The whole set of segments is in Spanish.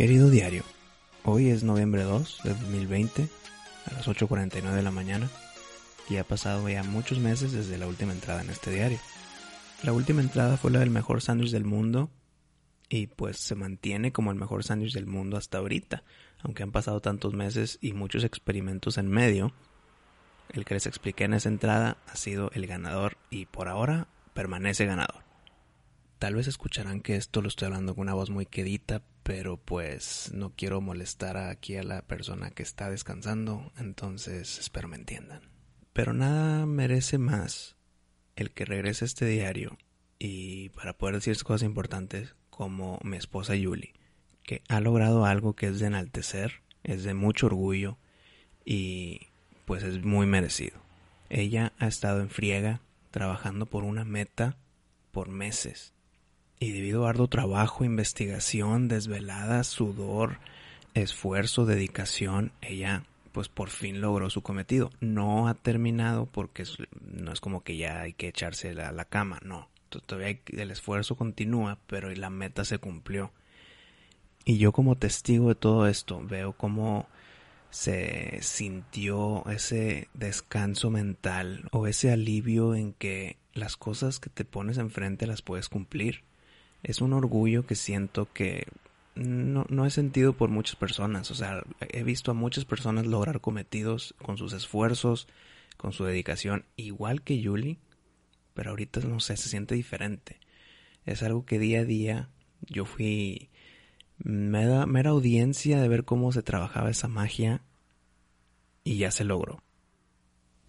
Querido diario, hoy es noviembre 2 de 2020 a las 8.49 de la mañana y ha pasado ya muchos meses desde la última entrada en este diario. La última entrada fue la del mejor sándwich del mundo y pues se mantiene como el mejor sándwich del mundo hasta ahorita, aunque han pasado tantos meses y muchos experimentos en medio. El que les expliqué en esa entrada ha sido el ganador y por ahora permanece ganador. Tal vez escucharán que esto lo estoy hablando con una voz muy quedita, pero pues no quiero molestar aquí a la persona que está descansando, entonces espero me entiendan. Pero nada merece más el que regrese a este diario y para poder decir cosas importantes como mi esposa Yuli, que ha logrado algo que es de enaltecer, es de mucho orgullo y pues es muy merecido. Ella ha estado en friega trabajando por una meta por meses y debido a arduo trabajo, investigación, desvelada, sudor, esfuerzo, dedicación, ella pues por fin logró su cometido. No ha terminado porque no es como que ya hay que echarse a la cama, no. Todavía el esfuerzo continúa, pero la meta se cumplió. Y yo como testigo de todo esto veo cómo se sintió ese descanso mental o ese alivio en que las cosas que te pones enfrente las puedes cumplir. Es un orgullo que siento que no, no he sentido por muchas personas. O sea, he visto a muchas personas lograr cometidos con sus esfuerzos, con su dedicación, igual que Yuli, pero ahorita no sé, se siente diferente. Es algo que día a día yo fui mera, mera audiencia de ver cómo se trabajaba esa magia y ya se logró.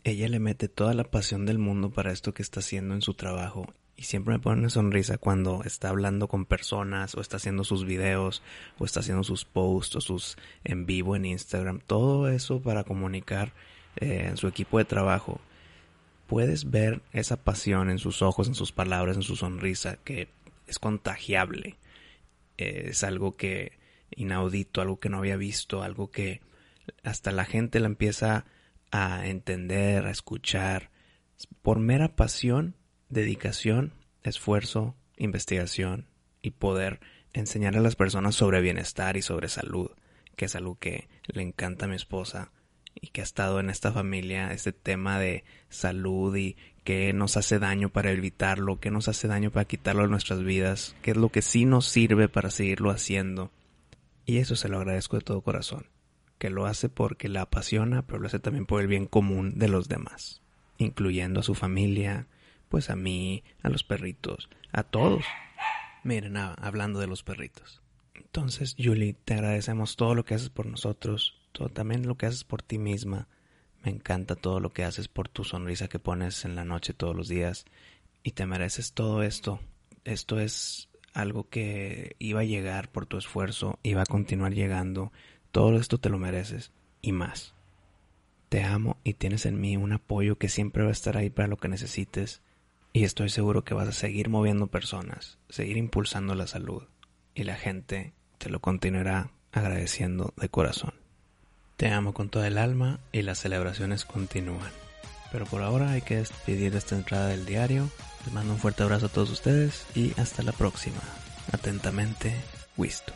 Ella le mete toda la pasión del mundo para esto que está haciendo en su trabajo y siempre me pone una sonrisa cuando está hablando con personas o está haciendo sus videos o está haciendo sus posts o sus en vivo en Instagram. Todo eso para comunicar eh, en su equipo de trabajo. Puedes ver esa pasión en sus ojos, en sus palabras, en su sonrisa que es contagiable. Eh, es algo que inaudito, algo que no había visto, algo que hasta la gente la empieza a entender, a escuchar, por mera pasión, dedicación, esfuerzo, investigación y poder enseñar a las personas sobre bienestar y sobre salud, que es algo que le encanta a mi esposa y que ha estado en esta familia, este tema de salud y qué nos hace daño para evitarlo, qué nos hace daño para quitarlo de nuestras vidas, qué es lo que sí nos sirve para seguirlo haciendo. Y eso se lo agradezco de todo corazón, que lo hace porque la apasiona, pero lo hace también por el bien común de los demás, incluyendo a su familia, pues a mí, a los perritos, a todos. Miren, ah, hablando de los perritos. Entonces, Julie, te agradecemos todo lo que haces por nosotros, todo también lo que haces por ti misma. Me encanta todo lo que haces por tu sonrisa que pones en la noche todos los días y te mereces todo esto. Esto es algo que iba a llegar por tu esfuerzo, iba a continuar llegando. Todo esto te lo mereces y más. Te amo y tienes en mí un apoyo que siempre va a estar ahí para lo que necesites y estoy seguro que vas a seguir moviendo personas, seguir impulsando la salud y la gente te lo continuará agradeciendo de corazón. Te amo con toda el alma y las celebraciones continúan. Pero por ahora hay que despedir esta entrada del diario. Les mando un fuerte abrazo a todos ustedes y hasta la próxima. Atentamente, Wisto.